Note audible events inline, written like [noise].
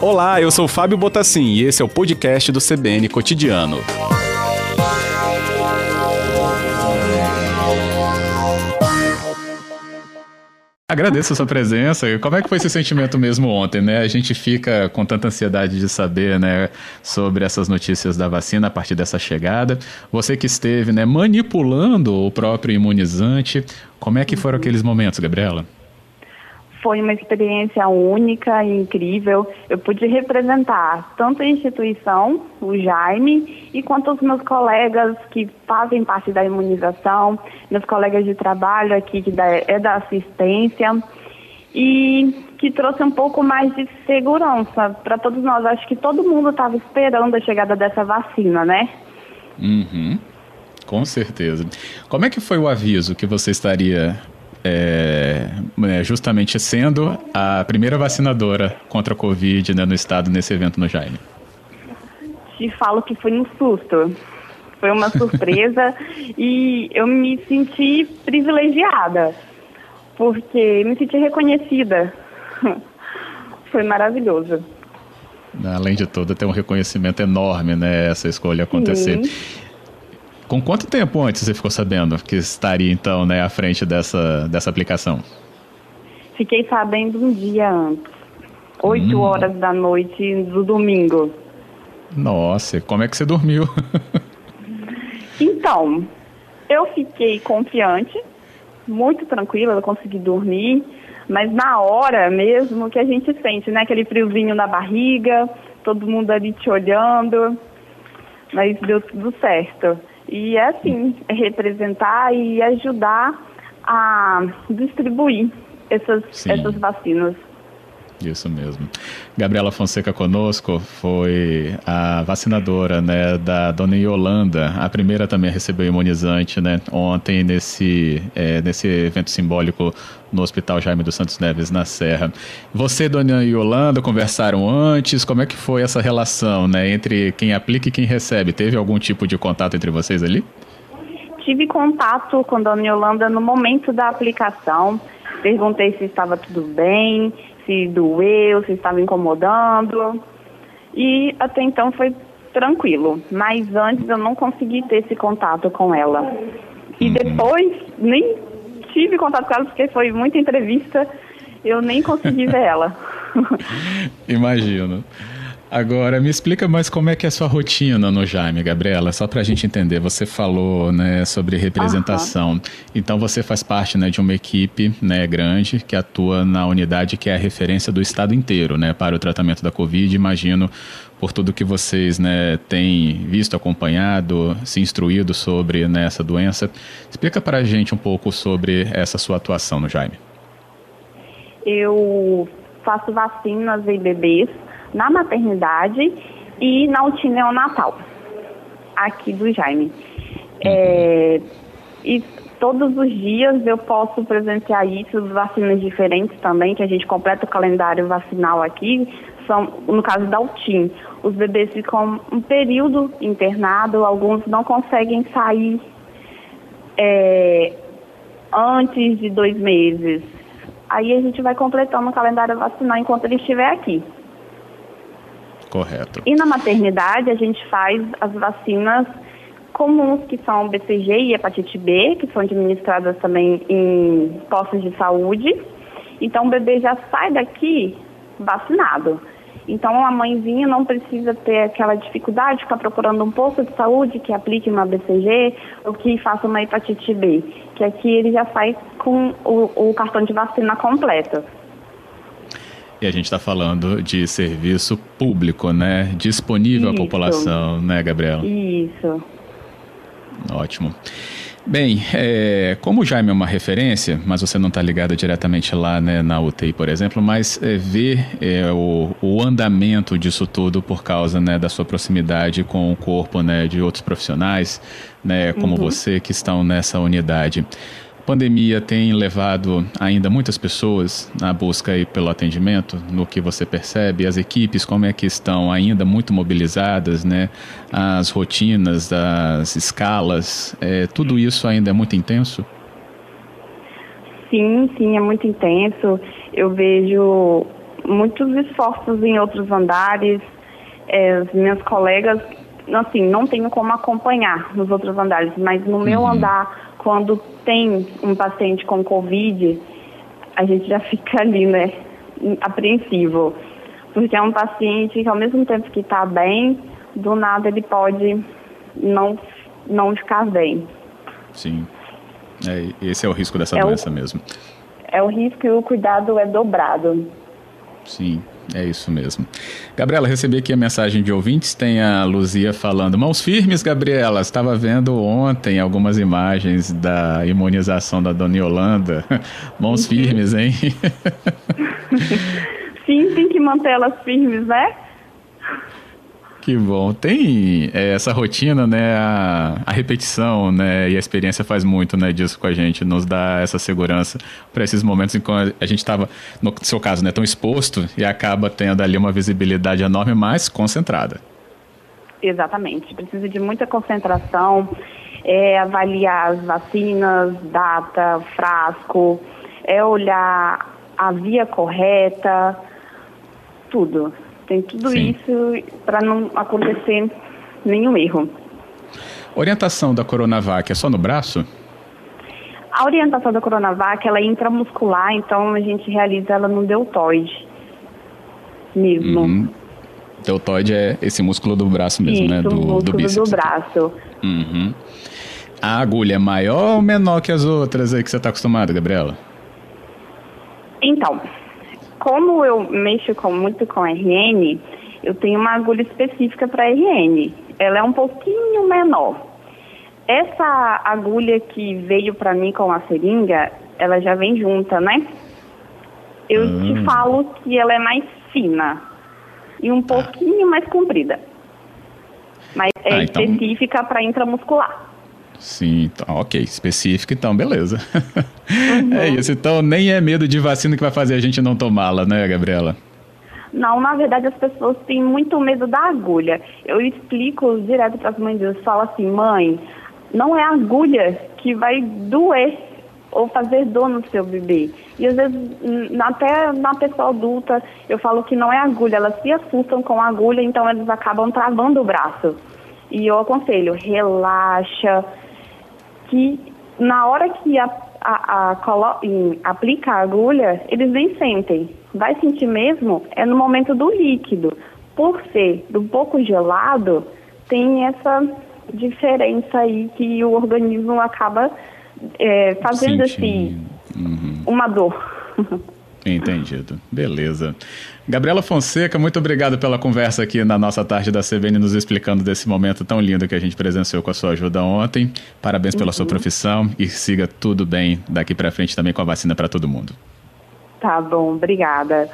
Olá, eu sou Fábio Botassin e esse é o podcast do CBN Cotidiano. Agradeço a sua presença. Como é que foi esse sentimento mesmo ontem, né? A gente fica com tanta ansiedade de saber, né, sobre essas notícias da vacina a partir dessa chegada. Você que esteve, né, manipulando o próprio imunizante, como é que foram aqueles momentos, Gabriela? Foi uma experiência única e incrível. Eu pude representar tanto a instituição, o Jaime, e quanto os meus colegas que fazem parte da imunização, meus colegas de trabalho aqui que é da assistência, e que trouxe um pouco mais de segurança para todos nós. Acho que todo mundo estava esperando a chegada dessa vacina, né? Uhum. Com certeza. Como é que foi o aviso que você estaria é, é, justamente sendo a primeira vacinadora contra a Covid né, no estado nesse evento no Jaime? Te falo que foi um susto. Foi uma surpresa [laughs] e eu me senti privilegiada, porque me senti reconhecida. [laughs] Foi maravilhoso. Além de tudo, tem um reconhecimento enorme, né, essa escolha acontecer. Sim. Com quanto tempo antes você ficou sabendo que estaria, então, né, à frente dessa, dessa aplicação? Fiquei sabendo um dia antes. oito hum. horas da noite do domingo. Nossa, como é que você dormiu? [laughs] então, eu fiquei confiante, muito tranquila, eu consegui dormir, mas na hora mesmo que a gente sente, né, aquele friozinho na barriga, todo mundo ali te olhando, mas deu tudo certo. E é assim, representar e ajudar a distribuir essas, essas vacinas. Isso mesmo. Gabriela Fonseca conosco foi a vacinadora né, da dona Yolanda, a primeira também recebeu imunizante né, ontem nesse, é, nesse evento simbólico no Hospital Jaime dos Santos Neves, na Serra. Você, dona Yolanda, conversaram antes? Como é que foi essa relação né, entre quem aplica e quem recebe? Teve algum tipo de contato entre vocês ali? Tive contato com dona Yolanda no momento da aplicação. Perguntei se estava tudo bem, se doeu, se estava incomodando. E até então foi tranquilo. Mas antes eu não consegui ter esse contato com ela. E uhum. depois nem tive contato com ela porque foi muita entrevista, eu nem consegui ver ela. [laughs] Imagino. Agora, me explica mais como é que é a sua rotina no Jaime, Gabriela, só para a gente entender. Você falou né, sobre representação. Uhum. Então, você faz parte né, de uma equipe né, grande que atua na unidade que é a referência do estado inteiro né, para o tratamento da Covid. Imagino, por tudo que vocês né, têm visto, acompanhado, se instruído sobre né, essa doença. Explica para a gente um pouco sobre essa sua atuação no Jaime. Eu faço vacinas em bebês na maternidade e na UTI neonatal, aqui do Jaime. É, e todos os dias eu posso presenciar isso, vacinas diferentes também, que a gente completa o calendário vacinal aqui, são, no caso da UTIM, os bebês ficam um período internado, alguns não conseguem sair é, antes de dois meses. Aí a gente vai completando o calendário vacinal enquanto ele estiver aqui. Correto. E na maternidade a gente faz as vacinas comuns, que são BCG e hepatite B, que são administradas também em postos de saúde. Então o bebê já sai daqui vacinado. Então a mãezinha não precisa ter aquela dificuldade de ficar procurando um posto de saúde que aplique uma BCG ou que faça uma hepatite B, que aqui ele já sai com o, o cartão de vacina completo. E a gente está falando de serviço público, né? Disponível Isso. à população, né, Gabriela? Isso. Ótimo. Bem, é, como o Jaime é uma referência, mas você não está ligado diretamente lá né, na UTI, por exemplo, mas é, ver é, o, o, andamento disso tudo por causa né, da sua proximidade com o corpo né, de outros profissionais, né, como uhum. você que estão nessa unidade pandemia tem levado ainda muitas pessoas na busca aí pelo atendimento, no que você percebe, as equipes como é que estão ainda muito mobilizadas, né? As rotinas, as escalas, é, tudo isso ainda é muito intenso? Sim, sim, é muito intenso. Eu vejo muitos esforços em outros andares. É, as minhas colegas, assim, não tenho como acompanhar nos outros andares, mas no meu uhum. andar, quando tem um paciente com Covid, a gente já [laughs] fica ali, né, apreensivo. Porque é um paciente que, ao mesmo tempo que está bem, do nada ele pode não, não ficar bem. Sim. É, esse é o risco dessa é doença o, mesmo. É o risco e o cuidado é dobrado. Sim, é isso mesmo. Gabriela, recebi aqui a mensagem de ouvintes, tem a Luzia falando, mãos firmes, Gabriela, estava vendo ontem algumas imagens da imunização da Dona Yolanda, [laughs] mãos uhum. firmes, hein? Sim, tem que manter elas firmes, né? [laughs] Que bom. Tem é, essa rotina, né? A, a, repetição, né? E a experiência faz muito, né? Disso com a gente, nos dá essa segurança para esses momentos em que a gente estava, no seu caso, né? Tão exposto e acaba tendo ali uma visibilidade enorme, mais concentrada. Exatamente. Precisa de muita concentração, é, avaliar as vacinas, data, frasco, é olhar a via correta, tudo. Tem tudo Sim. isso para não acontecer nenhum erro. Orientação da Coronavac é só no braço? A orientação da Coronavac ela é intramuscular, então a gente realiza ela no deltoide mesmo. Uhum. Deltoide é esse músculo do braço mesmo, Isso, né? Do, músculo do bíceps. do braço. Uhum. A agulha é maior ou menor que as outras aí que você está acostumado, Gabriela? Então, como eu mexo com, muito com RN, eu tenho uma agulha específica para RN. Ela é um pouquinho menor. Essa agulha que veio para mim com a seringa, ela já vem junta, né? Eu hum. te falo que ela é mais fina e um pouquinho mais comprida. Mas é ah, então... específica para intramuscular. Sim, então, ok, específico, então, beleza. Uhum. [laughs] É isso, então nem é medo de vacina que vai fazer a gente não tomá-la, né, Gabriela? Não, na verdade as pessoas têm muito medo da agulha. Eu explico direto para as mães, eu falo assim, mãe, não é agulha que vai doer ou fazer dor no seu bebê. E às vezes, até na pessoa adulta, eu falo que não é agulha, elas se assustam com a agulha, então eles acabam travando o braço. E eu aconselho, relaxa, que na hora que a, a, a aplica a agulha, eles nem sentem. Vai sentir mesmo é no momento do líquido. Por ser do pouco gelado, tem essa diferença aí que o organismo acaba é, fazendo assim uhum. uma dor. [laughs] Entendido. Beleza. Gabriela Fonseca, muito obrigado pela conversa aqui na nossa tarde da CBN, nos explicando desse momento tão lindo que a gente presenciou com a sua ajuda ontem. Parabéns pela uhum. sua profissão e siga tudo bem daqui para frente também com a vacina para todo mundo. Tá bom, obrigada.